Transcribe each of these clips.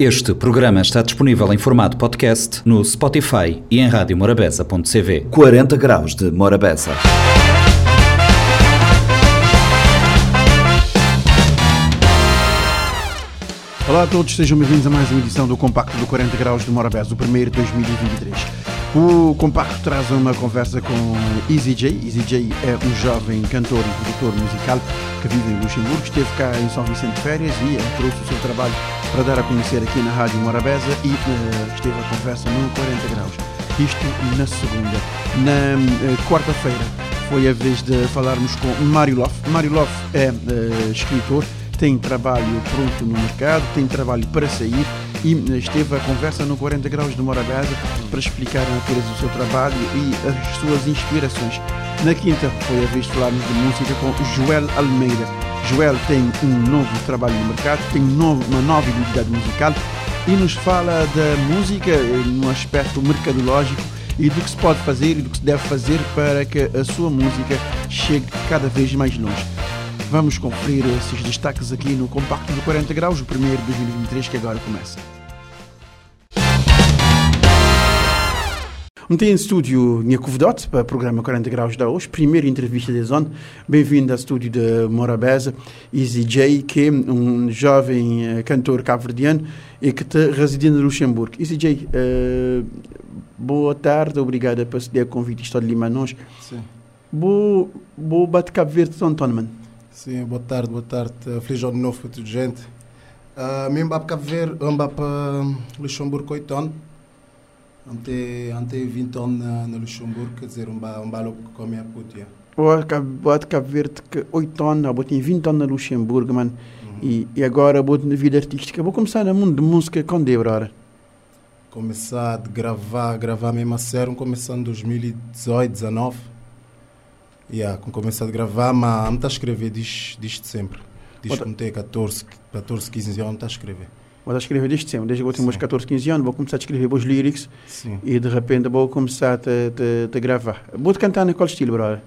Este programa está disponível em formato podcast no Spotify e em radiomorabeza.cv. 40 graus de Morabeza. Olá a todos, sejam bem-vindos a mais uma edição do Compacto do 40 Graus de Morabeza, o primeiro de 2023. O Compacto traz uma conversa com Easy J. Easy J é um jovem cantor e produtor musical que vive em Luxemburgo, esteve cá em São Vicente de Férias e eh, trouxe o seu trabalho para dar a conhecer aqui na Rádio Morabeza e uh, esteve a conversa no 40 Graus. Isto na segunda. Na uh, quarta-feira foi a vez de falarmos com Mário Loff. Mário Loff é uh, escritor, tem trabalho pronto no mercado, tem trabalho para sair e esteve a conversa no 40 Graus de Morabeza para explicar a natureza do seu trabalho e as suas inspirações. Na quinta foi a vez de falarmos de música com Joel Almeida. Joel tem um novo trabalho no mercado, tem um novo, uma nova identidade musical e nos fala da música no aspecto mercadológico e do que se pode fazer e do que se deve fazer para que a sua música chegue cada vez mais longe. Vamos conferir esses destaques aqui no Compacto do 40 Graus, o primeiro de 2023 que agora começa. Meti em estúdio minha convidada para o programa 40 Graus da hoje, primeira entrevista de zona. Bem-vindo ao estúdio de Morabeza, Easy J, que é um jovem uh, cantor cabo-verdiano e que está residindo no Luxemburgo. Easy J, uh, boa tarde, obrigada por ceder o convite estou de Lima nós. Sim. Boa, boa bate Cabo Verde, Antônio, mano. Sim, boa tarde, boa tarde. Feliz ano novo para toda a gente. Uh, mim para Cabo Verde, para Luxemburgo 8 anos. Ante, ante 20 anos na, na Luxemburgo, quer dizer, um ba, um balo com a minha puta. Boa de Cabo Verde, que 8 anos, eu tenho 20 anos na Luxemburgo, mano. Uhum. E, e agora vou na vida artística. Vou começar no mundo de música é, brother? Começar a gravar, gravar mesmo a sério, começando em 2018, 19. Yeah, com começar a gravar, mas não a escrever desde, desde sempre. Desde que tenho 14, 14, 15 anos, não a escrever. Vou escrever desde sempre, desde que eu tenho meus 14, 15 anos, vou começar a escrever os lyrics Sim. e de repente vou começar a, a, a gravar. Vou te cantar em qual estilo, brother?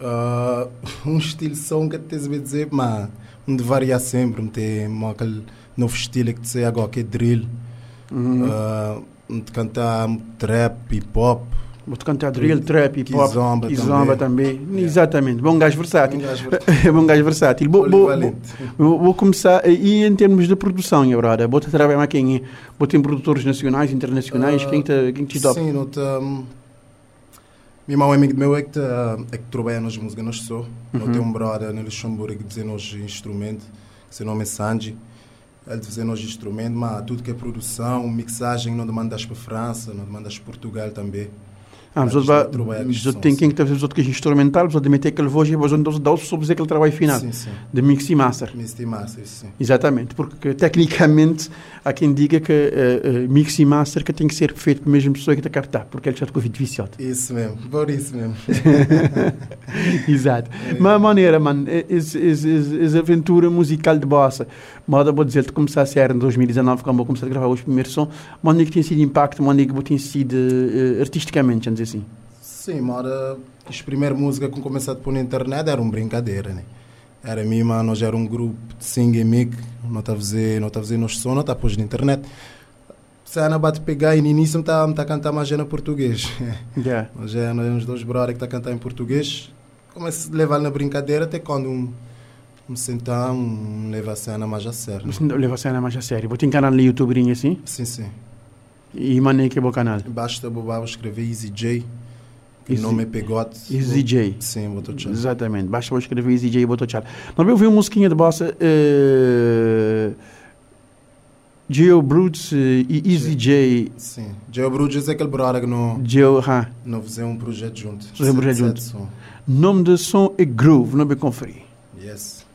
Uh, um estilo som que tens a dizer, mas um de variar sempre, não tem aquele novo estilo que sei agora, que é drill. Uhum. Uh, um de cantar trap, hip hop. Vou te cantar drill, trap, hip hop, Kizomba kizomba também. Yeah. Exatamente, bom gajo versátil. Um gajo versátil. bom versátil. Vou, vou, começar, e em termos de produção, minha brother, vou trabalhar quem Vou ter produtores nacionais, internacionais, Uh, quem te, quem te topa? Sim, não te, um, meu irmão amigo meu é que, te, é que trabalha nas músicas, não sou. Não Uhum. tem um brother no Luxemburgo que diz nos instrumentos, seu nome é Sanji. Ele diz nos instrumentos, mas tudo que é produção, mixagem, não demandas para França, não demandas para Portugal também. Ah, mas Mas outros com outros som, tem que tem outro que é instrumental, mas outros meter aquele voz e depois onde dá sobre aquele trabalho final, Sim, sim. de mix e master. Misty Master, sim. Exatamente, porque tecnicamente há quem diga que uh, uh, mix e master que tem que ser feito pela mesma pessoa que está a captar, porque ele já vídeo viciado. Isso mesmo, por isso mesmo. Exato. Mas a maneira, mano, essa aventura musical de bossa, moda vou dizer, começar a ser em 2019, quando vou começar a gravar os primeiros sons, mano, que tem sido impacto, mano, que tem sido uh, artisticamente, vamos dizer assim. Sim, mas ora, as primeiras músicas que eu comecei a pôr na internet eram brincadeira, né? Era mim, mano, nós era um grupo de sing e mic, não está a fazer, não está a fazer nos som, não está a pôr na internet. Se a Ana bate pegar e no início está a cantar mais em português. Yeah. Nós é nós uns dois brothers que está a cantar em português. Comecei a levar na brincadeira até quando um, sentar, um leva a cena mais a sério. Você não leva a cena mais a sério. Vou ter um canal no YouTube assim, Sim, sim. e mano, que é o canal. Basta bobar escrever Easy J, o nome é Pegote. Easy J. Sim, botou tchau. Exatamente, basta eu escrever Easy J e tchau. Nós vamos ouvir uma musiquinha de bossa. Uh, Geo Brutes eh, e Easy J. Sim. Joe Bruges é aquele brother que não, Geo, ha. não fizemos um projeto junto. Fizemos um projeto junto. Nome do som é Groove, não é bem conferir. Yes.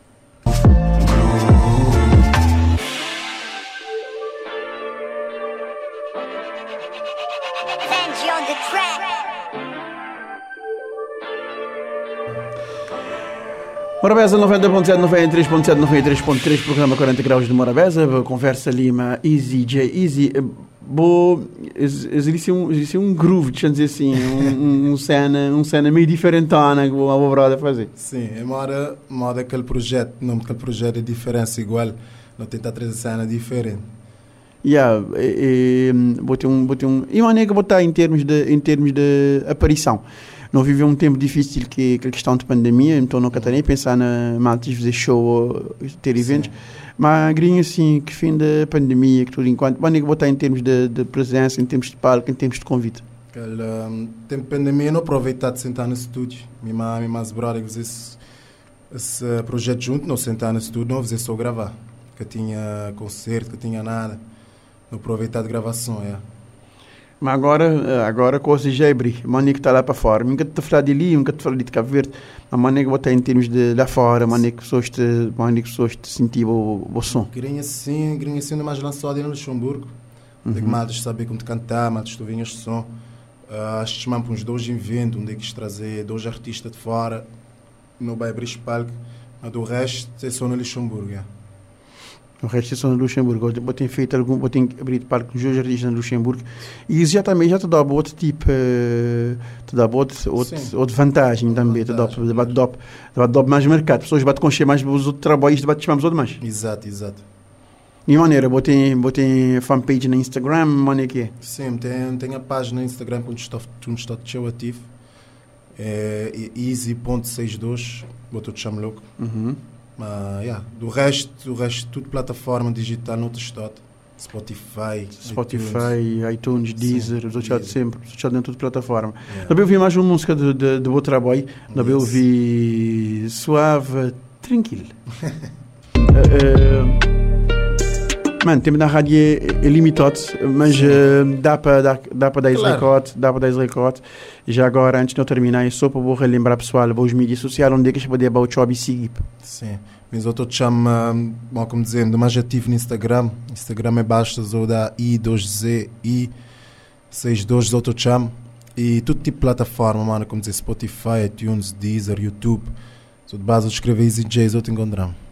Morabeza 90.7, 93.7, 93.3, programa 40 graus de Morabeza, conversa Lima, Easy J, Easy. eh, Bo, ex- existe um, existe um groove, deixa eu dizer assim, um, um, cena, um cena meio diferentona que o meu brother fazer. Sim, é moda, moda aquele projeto, o nome daquele projeto é diferença igual, não tentar trazer cena diferente. Yeah, e, e, botei um, botei um, e uma nega botar em termos de, em termos de aparição. Não viveu um tempo difícil que, que a questão de pandemia, então não quero nem pensar na maltis fazer show, ter eventos. Sim. Mas grinho assim, que fim da pandemia, que tudo enquanto, uma nega botar em termos de, de presença, em termos de palco, em termos de convite. Aquela, um, pandemia não aproveitar de sentar no estúdio. Minha mãe, minha mais brother, esse, esse projeto junto, não sentar no estúdio, não fazer só gravar. Que tinha concerto, que tinha nada no aproveitar de gravação, é. Mas agora, agora a coisa já brilho. Mané que está lá para fora. Nunca te falar de ali, nunca te falar de Cabo Verde. Mas mané que botar em termos de lá fora, mané que pessoas te, mané que pessoas te sentir o, o som. Grinha sim, grinha sim, mais lançado no Luxemburgo. Uhum. Que saber como te cantar, matas tu vinhas som. Uh, acho que chamam uns dois eventos, onde é que trazer dois artistas de fora. No vai abrir. Mas do resto é só no Luxemburgo, é. O resto são no Luxemburgo. Eu tenho feito algum, eu tenho abrido parque com os artistas no Luxemburgo e isso já também já te dá outro tipo, uh, te dá outro, outro, outra vantagem também, te dá, te dá, dá mais mercado. As pessoas batem com mais os outros trabalhos, batem chamamos outro mais. Exato, exato. E maneira, botei, botei fanpage no Instagram, maneira que é? Sim, tem, tem a página no Instagram quando estou, estou ativo. É easy.62, botou te chamo louco. Uhum. Mas, yeah, do resto, do resto, tudo plataforma digital, não estado. Spotify, Spotify, iTunes, iTunes Deezer, os outros sempre, os outros dentro de plataforma. Yeah. Também ouvi mais uma música de, de, de outro trabalho, também ouvi Suave, Tranquilo. uh, uh, Mano, temos na rádio é, é limitado, mas uh, dá para dá, dá 10 claro. recortes, dá para 10 recortes. Já agora, antes de eu terminar, é só para vou relembrar pessoal, os mídias sociais, onde é que pode ir o job e seguir. Sim, mas eu chamo, bom, como dizendo, mais ativo no Instagram. Instagram é basta ou da I2Z, I62, outro chamo. E todo tipo de plataforma, mano, como dizer, Spotify, iTunes, Deezer, YouTube. De base eu escrever Easy J's, eu te encontramos.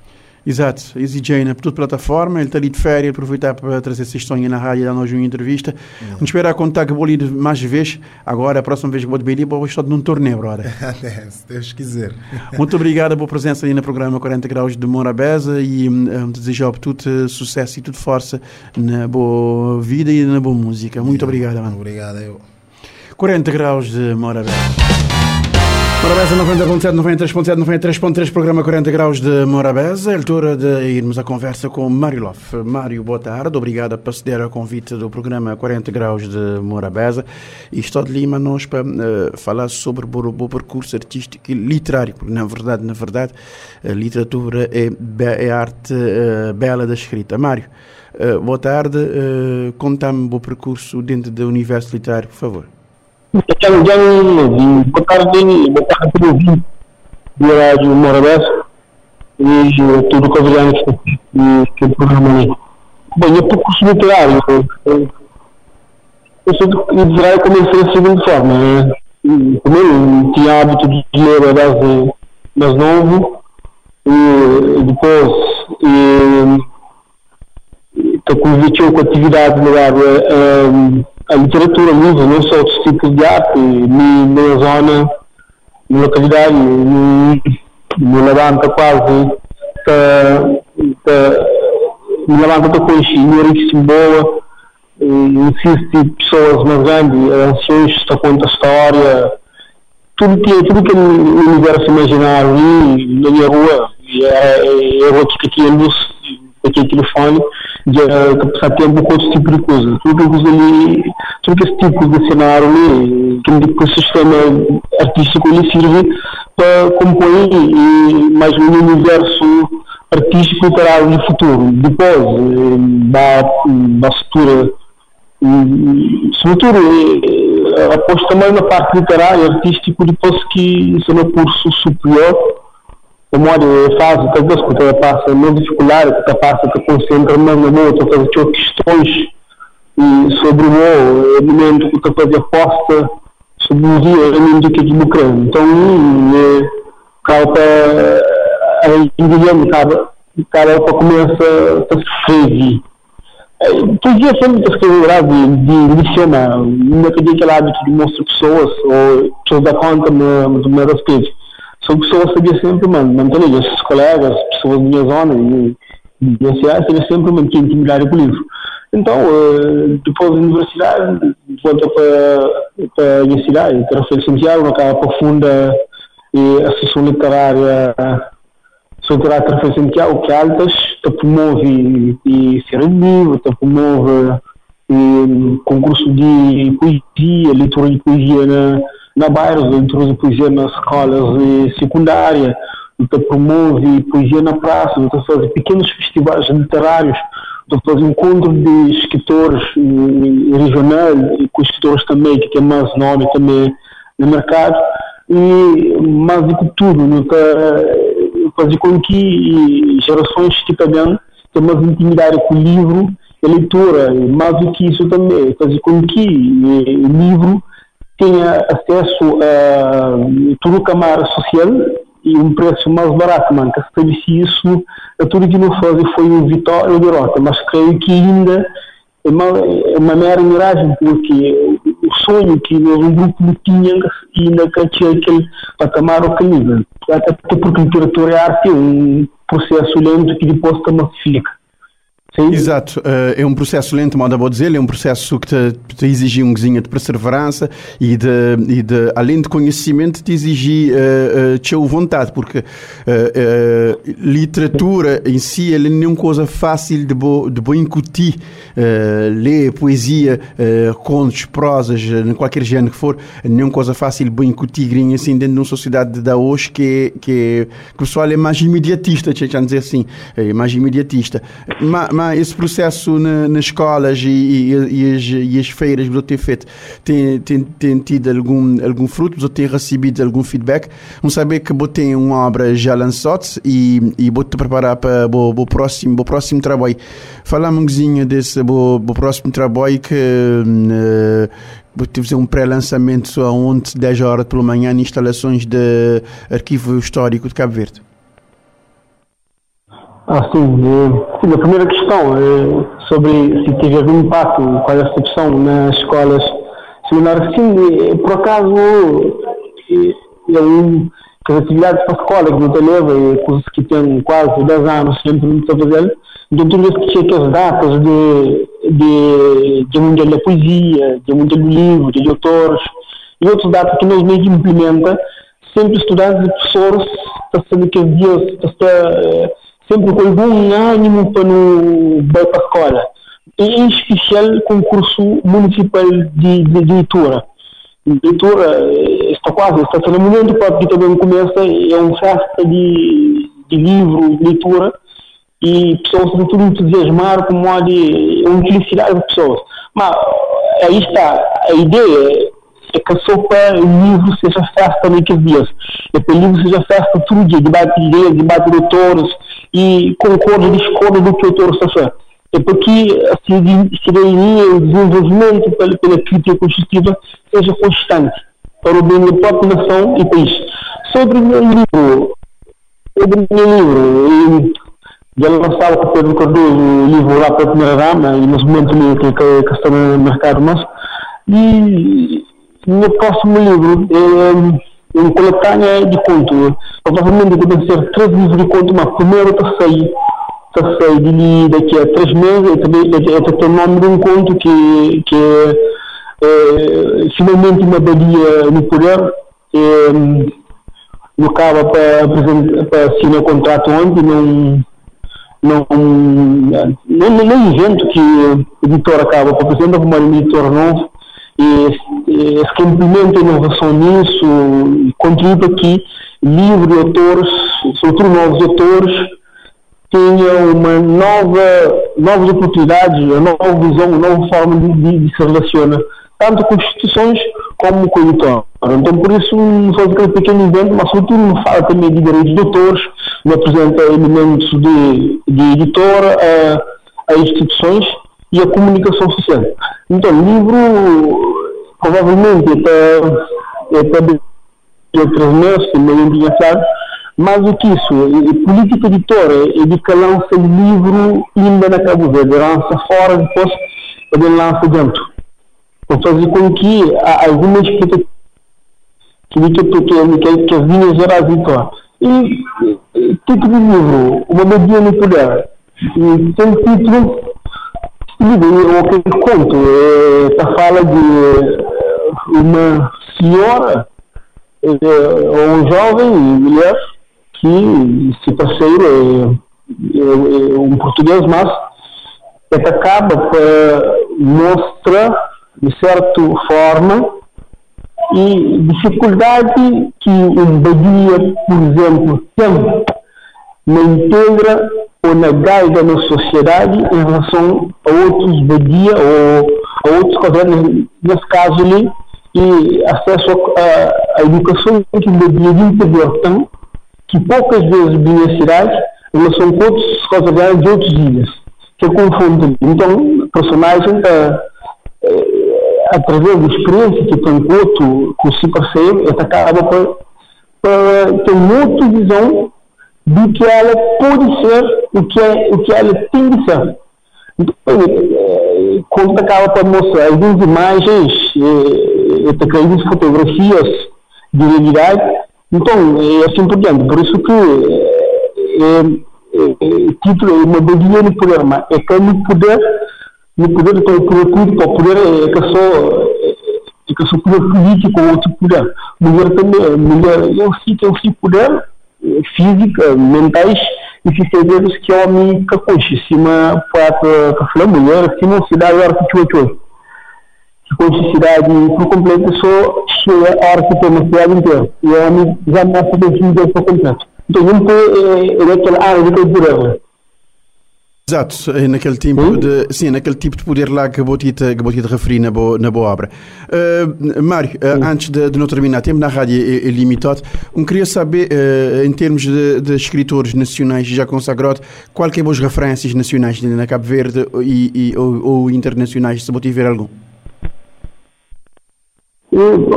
Exato, Easy Jane, por toda plataforma, ele está ali de férias, aproveitar para trazer essa história na rádio, dar nós uma entrevista. Uhum. Vamos esperar contar que vou ali mais vezes, agora a próxima vez que vou de Beiri, vou estar num torneio, brother. Se Deus quiser. Muito obrigado pela presença ali no programa 40 Graus de Morabeza e um, desejo tudo sucesso e tudo força na boa vida e na boa música. Muito obrigado, mano. Obrigado, eu. 40 Graus de Morabeza. Morabeza 90.7, 93.7, 93.3, programa 40 graus de Morabeza. É altura de irmos à conversa com Mário Loff. Mário, boa tarde. Obrigado por aceder ao convite do programa 40 graus de Morabeza. E estou de Lima nós para uh, falar sobre o percurso artístico e literário, porque na verdade, na verdade, a literatura é, é arte uh, bela da escrita. Mário, uh, boa tarde. Uh, Conta-me o percurso dentro do universo literário, por favor. Então, já boa tarde, boa tarde a todos do Rádio Morabés e tudo que obrigado que programa aí. Bem, eu percurso literário, eu sou de literário comecei da seguinte forma, né? primeiro tinha hábito de ler desde mais novo e depois e, estou com atividade ligada a a literatura livre, não só outros tipos de arte, na zona, na localidade, me levanta quase, me levanta com isso boa, insiste pessoas mais grandes, ações, está conta história, tudo que, tudo que o universo imaginar ali na minha rua, é, é, é a aqui a luz, aqui o telefone, de a tempo com outro tipo de coisa. Tudo que ali, tudo esse tipo de cenário ali, que o sistema artístico lhe serve para compor e mais um universo artístico literário no futuro. Depois, eh, da, da futura, sobretudo, eh, aposto também na parte literária, artístico, depois que isso é um curso superior, memória é fácil, talvez que ela passa, não dificuldade que ela passa, que concentra mais na outra, fazer questões e sobre o meu elemento que ela faz aposta sobre o dia, elemento que é democrático. Então, é, calpa, a cara, cara, para começa a se escrever. Todo dia sempre que escrever lá de, de licionar, não é que aquele hábito de mostrar pessoas, ou pessoas da conta, mas não é respeito são pessoas sabia sempre, mano, manter os colegas, pessoas da minha zona e vivenciais, sabia sempre, mano, que intimidar com o livro. Então, depois da universidade, volta para, para a minha cidade, que era Feira Santiago, acaba profunda e a sessão literária sou literária Feira Santiago, que é altas, te promove e ser livro, te promove e, concurso de poesia, leitura de poesia na, na bairro, leitura de poesia nas escolas secundárias, te promove poesia na praça, te faz pequenos festivais literários, te faz encontro de escritores regionais e com escritores também que têm mais nome também no mercado e mais do que tudo, né, fazer com que gerações que também tenham mais intimidade com o livro a leitura, mais do que isso também, fazer com que o livro tenha acesso a toda a camada social e um preço mais barato, man, que estabeleci isso, a tudo que não foi o vitória ou derrota, mas creio que ainda é uma, é uma mera miragem, porque o sonho que um grupo tinha, ainda que tinha aquele patamar ou nível. Até porque literatura é arte, é um processo lento que depois se massifica. Sim. Exato, uh, é um processo lento, modo a dizer, é um processo que te, te exige um de perseverança e de, e de, além de conhecimento, te exige uh, uh, vontade, porque uh, literatura em si ela é uma coisa fácil de bo, de bo incutir, ler poesia, contos, prosas, em qualquer género que for, não é coisa fácil de bo incutir, assim, dentro de uma sociedade da hoje que, que, que o pessoal é mais imediatista, deixa dizer assim, é mais imediatista. Mas, esse processo na, nas escolas e, e, e, as, e, as, feiras que tem feito tem, tem, tem tido algum, algum fruto? Tem recebido algum feedback? Vamos saber que tem uma obra já lançada e, e vou te preparar para o próximo, o próximo trabalho. Fala um pouquinho desse o próximo trabalho que uh, vou fazer um pré-lançamento ontem, 10 horas pela manhã, em instalações de arquivo histórico de Cabo Verde. Ah, sim. Eh, a primeira questão é sobre se teve algum impacto com a recepção nas escolas secundárias. Sim, por acaso, é um, que as atividades para a escola que não te leva, é coisas que tem quase 10 anos sempre não está fazendo. Então, tudo isso que as datas de, de, de Mundial da Poesia, de Mundial do Livro, de autores, e outros datas que nós mesmo implementa, sempre estudantes e professores, para saber que dias, para sempre com algum ânimo para no para a escola. E em especial concurso municipal de, de, de leitura. Leitura está quase, está sendo momento para que também começa, é uma festa de, de livro, de leitura, e pessoas se tudo entusiasmar como há de uma felicidade de pessoas. Mas aí está, a ideia é que a sopa, o livro seja festa naqueles dias. É que o livro seja festa todo dia, debate de ideias, debate de autores, e concordo e discordo do que o autor está a. É porque a cidadania, o desenvolvimento pela, pela crítica construtiva seja constante para o bem da própria nação e país. Sobre o meu livro, sobre o meu livro, já lançava com Pedro Cardoso o livro lá para a primeira dama e nesse momento que, que, que está no mercado, mas e o meu próximo livro é em coletânea de conto. Provavelmente devem ser três livros de conto, mas primeiro sair, está sair de daqui a três meses, é tem o nome de um conto que, que é, é finalmente uma badia no poder. É, no acaba para, assinar o contrato ontem, não, não, não, não invento que o editor acaba para apresentar como um editor novo e, e que implementa inovação nisso, contribui aqui livre autores, sobretudo novos autores, tenham uma nova, novas oportunidades, uma nova visão, uma nova forma de, de, se relacionar, tanto com instituições como com o editor. Então, por isso, faz aquele pequeno evento, mas sobretudo não fala também de direitos de autores, não apresenta elementos de, de editor a, a instituições e a comunicação social. Então, o livro provavelmente até, até de três meses, tinha claro, mais do que isso, a política editora é de que lança livro ainda na Cabo Verde, lança fora, depois ele lança dentro. Para fazer com que algumas que que, que, que, linhas gerais editora. E título do livro, Uma Media no Poder, e tem título digo, o que eu conto é a fala de uma senhora ou um jovem mulher que se parceiro é, é, é um português mas é acaba para mostrar de certa forma e dificuldade que um badia, por exemplo, tem na integra ou na gaida na sociedade em relação a outros badia ou a outros governos, nesse caso ali, e acesso à educação que o badia de interior que poucas vezes cidade em relação com outros governos de outras ilhas, que confundem. Então, o personagem está através da experiência que tem com outro, com se parceiro, ela acaba para, para ter uma outra visão do que ela pode ser, o que, é, o que ela tem de ser. Então, é, quando acaba para mostrar algumas imagens, é, algumas fotografias de realidade, então é assim por diante. Por isso que é, é, é, título, uma bodia no programa é que no poder no poder do tudo para o poder é que só é que só poder político ou outro poder mulher também mulher eu sei que eu sei poder física mentais e fiz que é homem que conche cima para que falar mulher cima cidade hora que tu que conche cidade por completo só cheia a hora que tem uma cidade inteira e o homem já não pode definir por completo então não é, é aquela área de poder Exato, é naquele tipo hum? de, sim, naquele tipo de poder lá que eu te, que eu te referi na boa, na boa obra. Uh, Mário, uh, antes de, de não terminar, tempo na rádio é, é limitado, eu queria saber, uh, em termos de, de, escritores nacionais já consagrados, qual que é as referências nacionais na Cabo Verde e, e ou, ou, internacionais, se você tiver algum? Eu,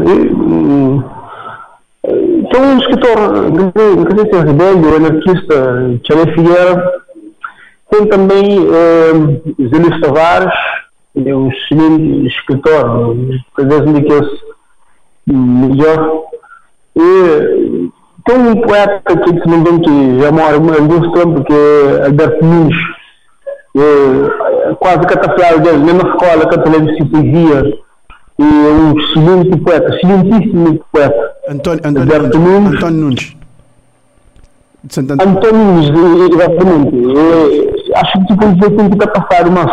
eu, então, um escritor de resistência rebelde, anarquista, Tchale Figueira, tem também eh, Zélio Tavares, é um excelente escritor, talvez um daqueles melhor. E tem um poeta que se não que já mora há alguns tempos, que é Alberto Nunes, é, quase catafalado dele, mesma escola que a poesia, e é um excelente poeta, excelentíssimo poeta. Antônio, Antônio, Nunes. Antônio Nunes. Antônio Nunes, exatamente. É, acho que tipo, dizer tem que passar, mas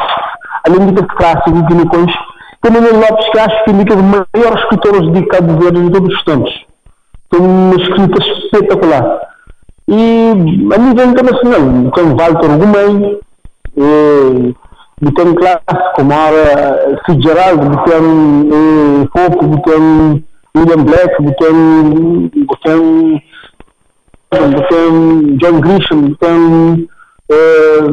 além de ter clássico que me conheço, tem Manuel Lopes que acho que é um dos maiores escritores de Cabo Verde de todos os tempos. Tem uma escrita espetacular. E a nível internacional, tem Walter Gomes, tem clássico como a Fitzgerald, tem Pope, tem William Black, bukan bukan bukan John Grisham, bukan uh,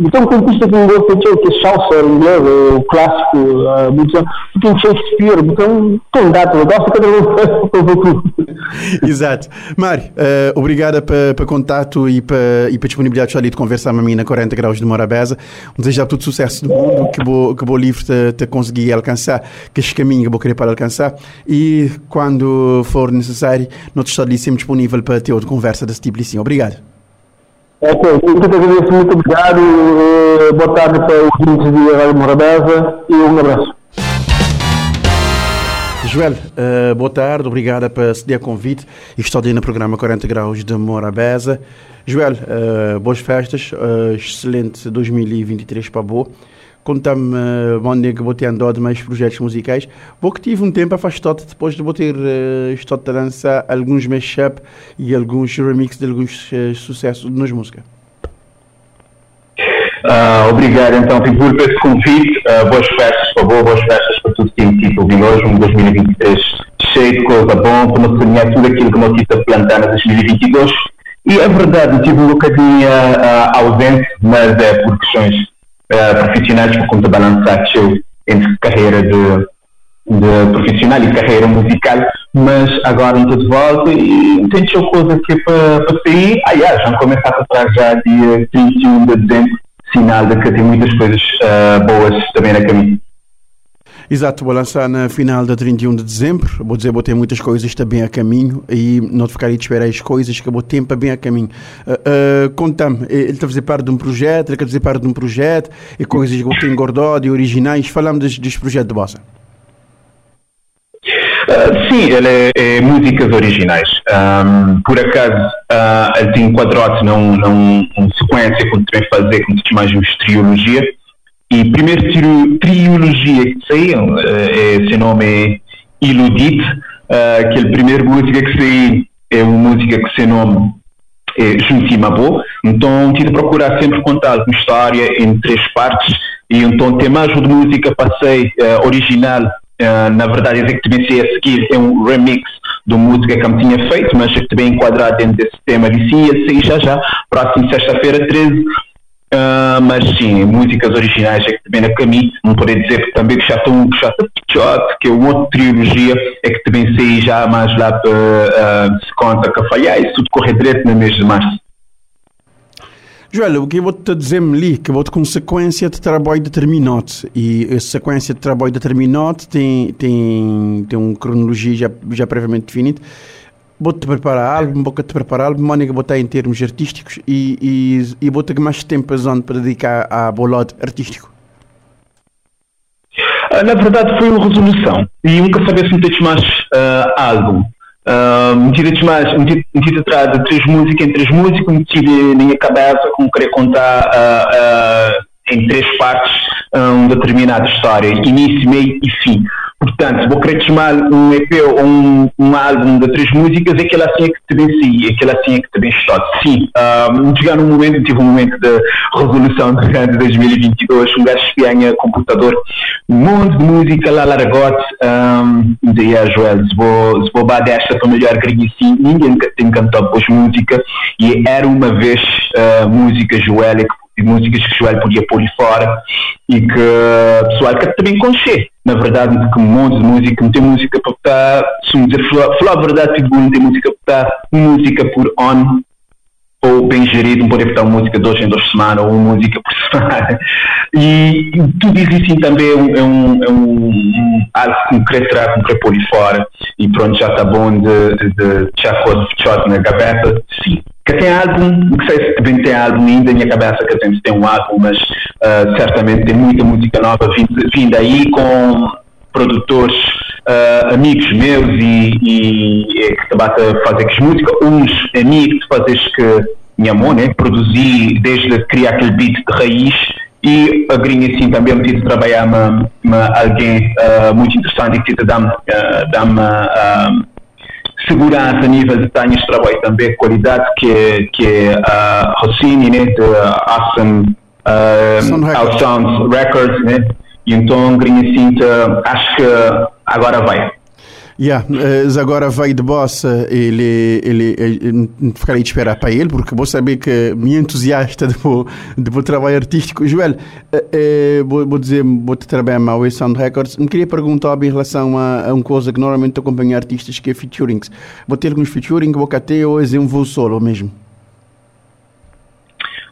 bukan kontista que eu gosto que é Chaucer em inglês, o clássico, uh, bukan, bukan Shakespeare, bukan tem data, eu gosto cada um Exato. Mário, uh, obrigada para contato e para e disponibilidade ali de conversar com a mim na 40 graus de Morabeza. Desejar todo sucesso do mundo, que o que livro te, te conseguir alcançar, que este caminho que vou querer para alcançar e quando for necessário, nós estamos sempre disponível para ter outra conversa desse tipo assim. Obrigado. Ok, muito agradeço, muito obrigado. Eh, boa tarde para os ouvintes de Rádio Morabeza e um abraço. Joel, uh, boa tarde, obrigada por ceder convite e estou ali no programa 40 Graus de Morabeza. Joel, uh, boas festas, uh, excelente 2023 para boa. Conta-me uh, onde é que vou ter andado mais projetos musicais. Vou que tive um tempo afastado depois de vou ter uh, a lançar alguns mashup e alguns remixes de alguns uh, sucessos nas músicas. Uh, obrigado então, por esse convite. Uh, boas festas para boa, boas festas para tudo que tem tido ouvido hoje, um 2023 cheio de coisa bom, para não sonhar tudo aquilo que não tive a plantar em 2022. E é verdade, tive um bocadinho uh, ausente, mas é por questões uh, profissionais, por conta balançar entre carreira de, de profissional e carreira musical, mas agora estou de volta e tenho coisa aqui para, para sair. Aliás, vamos começar a trás já dia 31 de dezembro sinal de que tem muitas coisas uh, boas também na caminho. Exato, vou lançar na final da 31 de dezembro. Vou dizer, vou ter muitas coisas também a caminho e não ficar aí de esperar as coisas que ter para bem a caminho. Uh, uh, Conta-me, ele está a fazer parte de um projeto, ele quer fazer parte de um projeto e coisas que eu tenho engordado e originais. Falamos dos, dos projetos de bossa. Uh, sim, ele é, é músicas originais. Um, por acaso, uh, ele num, num, numa sequência que também fazer, como se chama de trilogia. E primeiro trio, trilogia que saiu, uh, é, seu nome é Iludit, uh, que é a primeira música que saiu é uma música que seu nome é Juntimabo. Então, tive de procurar sempre contar uma história em três partes. E então, tem mais de música passei uh, original Uh, na verdade, esse que a seguir é um remix de uma música que eu tinha feito, mas que também enquadrado dentro desse tema de sim, ia sair já já, próximo sexta-feira 13. Ah, mas sim, músicas originais é que também na caminho, não poder dizer que também que já estão já Shot, que é outra trilogia, é que também saí já mais lá para uh, se conta que falhar, isso tudo correr direito no mês de março. Joel, o que eu vou-te dizer-me ali, que vou ter consequência de trabalho determinado. E essa sequência de trabalho determinado tem, tem, tem uma cronologia já, já previamente definida. Vou-te preparar álbum, vou-te preparar álbum, maneira vou estar em termos artísticos e, e, e vou ter mais tempo para dedicar a bolado artístico. Ah, na verdade foi uma resolução e nunca sabia se meteste mais uh, álbum. Uh, meti mais, meti, meti atrás de três músicas em três músicas, meti na minha cabeça como querer contar uh, uh, em três partes uma determinada história, início, meio e fim. Portanto, vou querer chamar um EP ou um, um álbum de três músicas, aquele assim é que te venci, aquele assim é que te venceu. Sim, um, chegar num momento, tive um momento de resolução de 2022, um gajo ganha computador, um monte de música lá largote, um, dizia a Joel, se vou, se vou desta para melhor gringa assim, ninguém tem cantado depois música, e era uma vez uh, música Joel que de músicas que o Joel podia pôr fora e que o pessoal quer também conhecer. Na verdade, que um monte de música, não tem música para estar, se me dizer, falar, a verdade, tipo, não tem música para estar, música por on, ou bem gerido, não pode estar uma música dois em duas semanas, ou uma música por semana. E, e tudo isso assim também é um, é um, é um, algo que querer tirar, que querer pôr fora, e pronto, já está bom de, de, de já fosse na cabeça, sim que tem álbum, não sei se também tem álbum ainda minha cabeça que gente tem um álbum, mas uh, certamente tem muita música nova vinda aí com produtores uh, amigos meus e, e, e que a fazer que música, uns amigos de fazer que minha mão, né, produzi desde criar aquele beat de raiz e a Green assim também me tive trabalhar uma alguém uh, muito interessante que te dá-me dá segurança a nível de tanhas de trabalho também, qualidade, que que a Rossini, né, de Awesome uh, Sounds Records, né, e então Cinta, acho que agora vai. Yeah, uh, agora vai de boss, ele, ele, ele ficarei de esperar para ele, porque vou saber que me entusiasta de o, de trabalho artístico. Joel, uh, vou, vou dizer, vou te trabalhar mal o Sound Records. Me queria perguntar em relação a, a uma coisa que normalmente acompanho artistas, que é featurings. Vou ter alguns featuring, vou ter ou é um voo solo mesmo?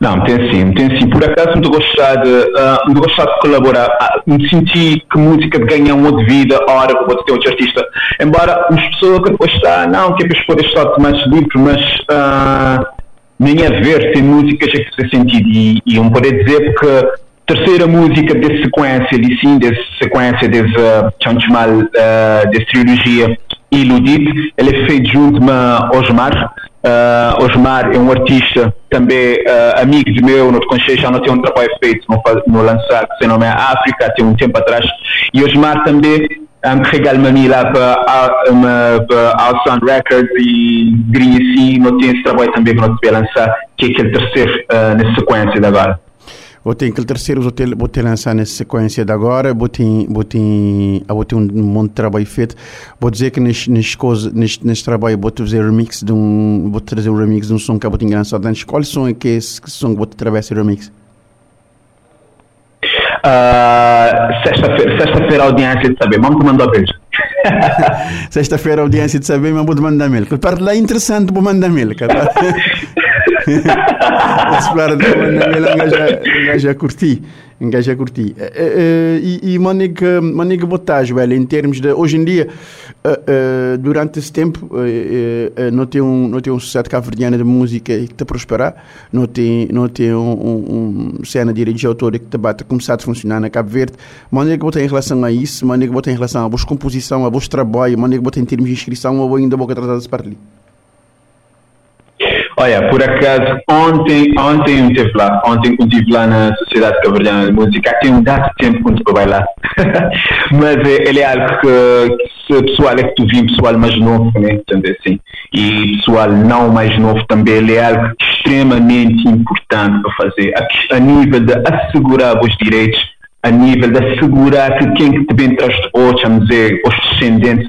Não, tem sim, tem sim. Por acaso muito gostar de, uh, gostar de colaborar. Uh, me senti que música ganha uma de vida, hora que vou ter outro artista. Embora as pessoas que gostar, não, que é para poder estar mais livre, mas uh, nem a ver, tem músicas que faz sentido. E, e um poder dizer que terceira música dessa sequência, de sim, dessa sequência, dessa, chamar, uh, dessa trilogia Iludit, ele é feito junto com Osmar. Uh, Osmar é um artista também uh, amigo de meu, no já não tem um trabalho feito no, no lançar, que se nome é África, tem um tempo atrás. E Osmar também um, regala-me lá para, para Sound Records e Green assim, não tem esse trabalho também que não se lançar, que é aquele terceiro uh, na sequência de agora vou ter aquele terceiro vou ter, vou ter lançar nessa sequência de agora vou ter, vou ter um monte de trabalho feito vou dizer que neste, neste, coisa, neste, neste trabalho vou trazer remix de um vou trazer um remix de um som que eu vou ter lançado antes qual som é que é esse som que vou trazer esse remix Uh, sexta-feira, sexta-feira a audiência de saber, vamos mandar beijo. sexta-feira a audiência de saber, vou mandar mail. Parte lá interessante, vou mandar mail. Curti. um gajo a curtir. Uh, uh, e, e maniga, maniga botar, velho, em termos de. Hoje em dia, uh, durante esse tempo, não tem um, não tem um sucesso cabo-verdiano de música que está a prosperar, não tem, não tem um, um, um cena de direitos de autor que está a começar a funcionar na Cabo Verde. Maniga botar em relação a isso, maniga botar em relação a boas composição, a bons trabalho, maniga botar em termos de inscrição, ou ainda boca tratar de parte ali. Olha, por acaso, ontem, ontem eu estive lá, ontem eu estive lá na Sociedade Caverdiana de Música, tem um dado tempo quando eu vai lá, mas é, ele é algo que, que pessoal é que tu vi, pessoal mais novo, né, entende assim, e pessoal não mais novo também, ele é algo extremamente importante para fazer, a, a nível de assegurar os direitos, a nível de assegurar que quem te vem atrás de vós, vamos dizer, os descendentes,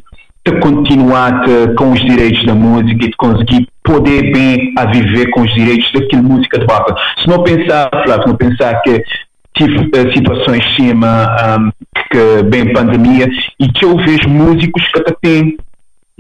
continuar com os direitos da música e de conseguir poder bem a viver com os direitos daquela música de base. Se não pensar, Flávio, não pensar que tive uh, situações cima um, que bem pandemia e que eu vejo músicos que até têm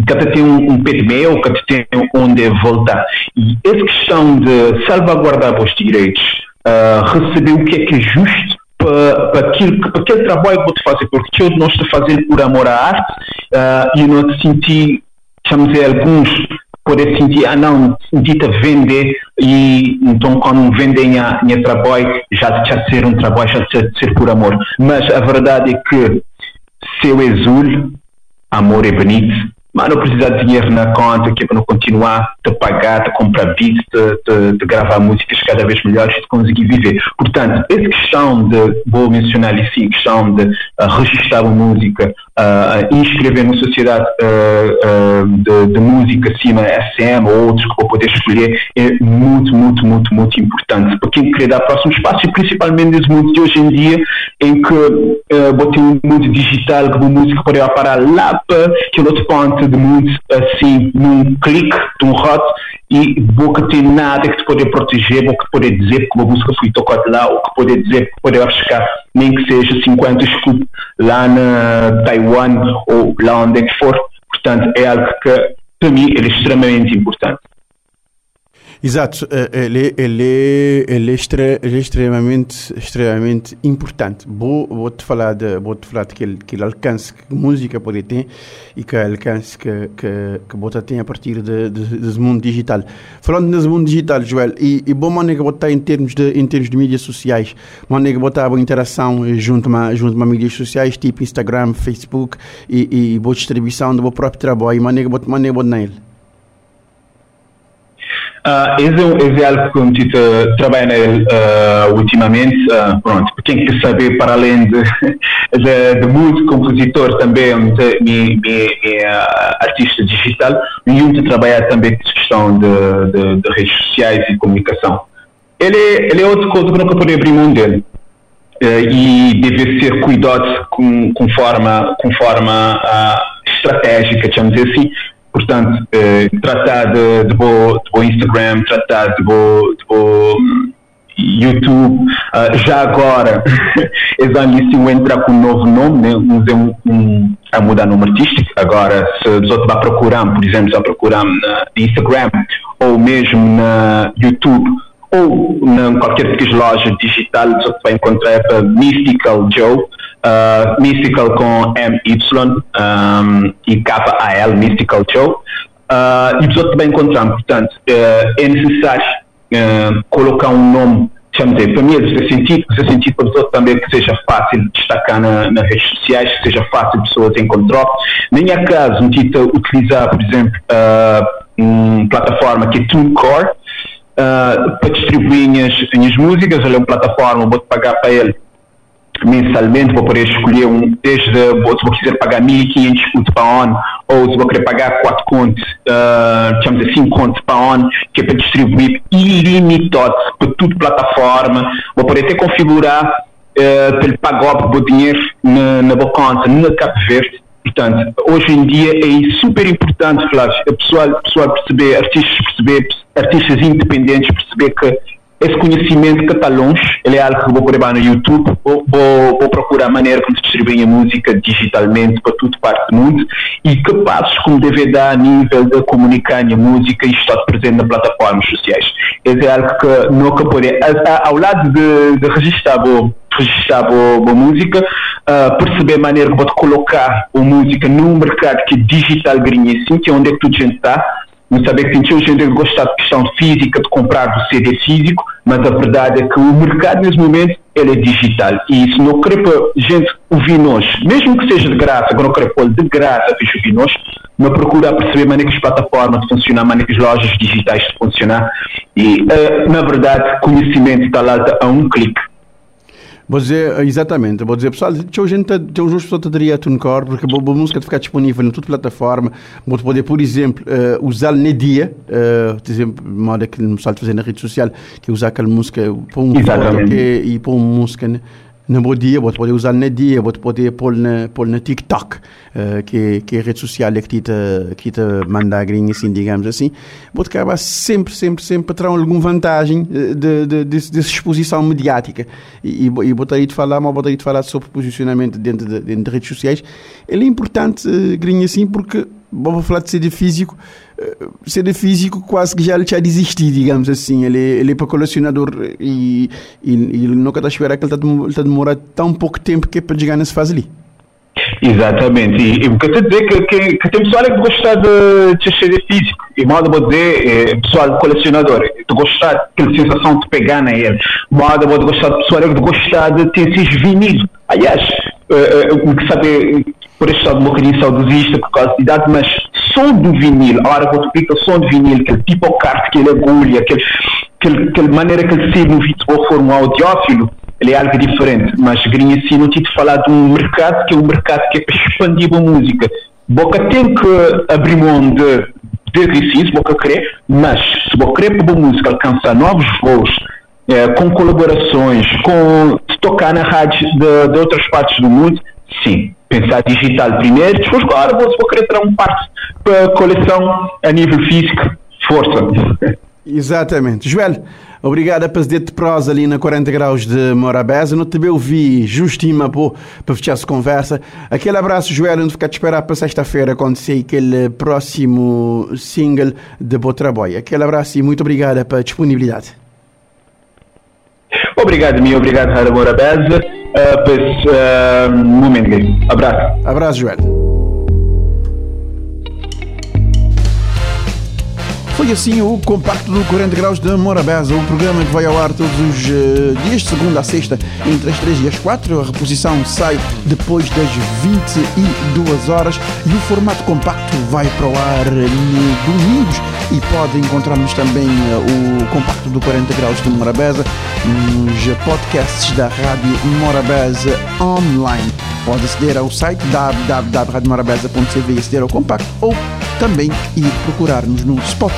que até tem um, um meio, que até tem onde voltar. E essa questão de salvaguardar os direitos, uh, receber o que é que é justo para, para, aquilo, para aquele trabalho que vou te fazer, porque eu não estou fazendo por amor à arte uh, e não senti, chamamos de alguns poder sentir, ah não, sentir-te vender e então quando vendem a minha trabalho já já ser um trabalho, já ser, ser por amor. Mas a verdade é que se eu exulho, amor é bonito, mas não precisa de dinheiro na conta que é para não continuar a pagar, a comprar beats, de, de, de, gravar músicas cada vez melhores e de conseguir viver. Portanto, essa questão de, vou mencionar ali sim, questão de uh, registrar a música, uh, inscrever na sociedade uh, de, de, música acima SM ou outros que vou poder escolher é muito, muito, muito, muito importante para quem quer dar próximo espaço e principalmente nesse mundo de hoje em dia em que uh, vou ter um mundo digital que a música pode parar lá para aquele outro ponto de mundo assim num clique de um hot e vou que tem nada que te poder proteger, vou que te poder dizer que uma música foi tocada lá, ou que poder dizer que poder buscar nem que seja 50 escudos lá na Taiwan ou lá onde é que for. Portanto, é algo que para mim é extremamente importante. Exato, eh, ele, ele, ele, é, extre, ele é extremamente, extremamente importante. Vou, vou te falar de, vou te falar daquele, aquele alcance que a música pode ter e que alcance que que, que bota tem a partir de, de, desse mundo digital. Falando desse mundo digital, Joel, e, e bom maneira botar em termos de em termos de mídias sociais, maneira botar a interação junto a junto a mídias sociais tipo Instagram, Facebook e, e boa distribuição do meu próprio trabalho, maneira botar maneira botar nele. Uh, esse, é, esse é algo que eu uh, trabalho nele uh, ultimamente. Uh, pronto, quem quer saber, para além de, de, de músico, compositor, também de, de, de artista digital, muito trabalhar também com questão de, de, de, redes sociais e comunicação. Ele, ele é outra coisa que nunca pode abrir mão dele. e deve ser cuidado com, com forma, com forma estratégica, digamos assim, Portanto, eh, tratar de, de, de Instagram, tratar de bo, de bo YouTube, uh, já agora, Exanlício entra com um novo nome, né? um, um, a mudar nome artístico. Agora, se os outros vão procurar, por exemplo, já procurar na Instagram ou mesmo na YouTube ou em qualquer tipo de loja digital, você vai encontrar para Mystical Joe uh, Mystical com MY um, e K-A-L, Mystical Show. Uh, e outros também encontramos. Portanto, uh, é necessário uh, colocar um nome, chama dizer, para mim é de sentido, fazer sentido para os outros também que seja fácil de destacar na, nas redes sociais, que seja fácil de pessoas encontrar. Nem há caso um título utilizar, por exemplo, uh, uma plataforma que é TuneCore, Uh, para distribuir minhas, minhas músicas, ele é uma plataforma, vou pagar para ele mensalmente vou poder escolher um, desde, se vou quiser pagar 1500 contos para on, ou se vou querer pagar 4 contos, uh, chamamos assim, contos para on, que é para distribuir ilimitado para toda plataforma, vou poder até configurar uh, para ele pagar o dinheiro na, na boa conta, na Cabo Verde, Portanto, hoje em dia é super importante, Flávio, a pessoa, a pessoa perceber, artistas perceber, artistas independentes perceber que esse conhecimento que está longe, ele é algo que vou procurar no YouTube, vou, vou, vou, procurar a maneira como se distribui a música digitalmente para toda parte do mundo e que passos como deve dar a nível de comunicar a música e estar presente nas plataformas sociais. Esse é algo que nunca pode, ao lado de, de registrar, vou registrar boa, boa música, uh, perceber a maneira que pode colocar a música num mercado que é digital grinha assim, que é onde é que a gente está, não saber que muita gente gosta de questão física, de comprar do CD físico, mas a verdade é que o mercado nesse momento ele é digital. E se não querer para gente ouvir nós, mesmo que seja de graça, agora não querer pôr de graça para ouvir nós, não procura perceber maneira que as plataformas de funcionar, maneira que as lojas digitais de funcionar. E, uh, na verdade, conhecimento está lá a um clique. Vou dizer, exatamente, vou dizer, pessoal, tinha gente, tem uns pessoas que teria a cor, porque a música ficar disponível em toda plataforma, vou poder, por exemplo, uh, usar no dia, uh, por exemplo, modo que o pessoal fazer na rede social, que usar aquela música, pôr um foto e pôr uma música, né? No meu dia, vou poder usar no dia, vou poder pôr na, pôr na TikTok, uh, que, que é a rede social que te, que te manda a grinha, assim, digamos assim. Vou acabar sempre, sempre, sempre a ter alguma vantagem eh, de, de, de, de, exposição mediática. E, e, botaria de falar, mas botaria de falar sobre posicionamento dentro de, dentro de redes sociais. Ele é importante, grinha, assim, porque vou falar de CD físico, CD físico quase que já ele já desistiu, digamos assim. Ele, ele é para colecionador e, e, e nunca está a esperar que ele está tá a demorar tão pouco tempo que é para chegar nessa fase ali. Exatamente, e, e o que eu estou a dizer que, que, que tem pessoal que gosta de, de físico, e modo vou dizer, é, pessoal colecionador, tu gostar daquela sensação de pegar na ele, modo vou gostar de pessoal que gostar de ter esses vinil. Aliás, uh, uh, que sabe, por este lado um bocadinho saudosista por causa de idade, mas som do vinil, a hora que eu explico o som do vinil, aquele tipo de carta, aquele agulha, aquele, aquele, aquele maneira que ele se no vídeo for um audiófilo, ele é algo diferente, mas grinha assim não tive falar de um mercado que é um mercado que é expandir a música. Boca tem que abrir mão de, de se boca querer, mas se boca querer para a música alcançar novos voos, eh, com colaborações, com tocar na rádio de, de outras partes do mundo, sim, pensar digital primeiro, depois agora vou, vou querer ter um parte para coleção a nível físico, força. Exatamente. Joel, obrigado de prosa ali na 40 graus de Morabeza. Não te ouvi justima para fechar essa conversa. Aquele abraço, Joel, não ficar te esperar para sexta-feira sair aquele próximo single de Botraboy. Aquele abraço e muito obrigado pela disponibilidade. Obrigado, meu. Obrigado, Rádio Morabeza. Uh, por esse uh, momento. Abraço. Abraço, Joel. Foi assim o compacto do 40 Graus de Morabeza, o programa que vai ao ar todos os uh, dias, de segunda a sexta, entre as 3 e as 4. A reposição sai depois das 22 horas e o formato compacto vai para o ar no domingos. E pode encontrarmos também uh, o compacto do 40 Graus de Morabeza nos podcasts da Rádio Morabeza online. Pode aceder ao site www.radiomorabeza.cv e aceder ao compacto ou também ir procurar-nos no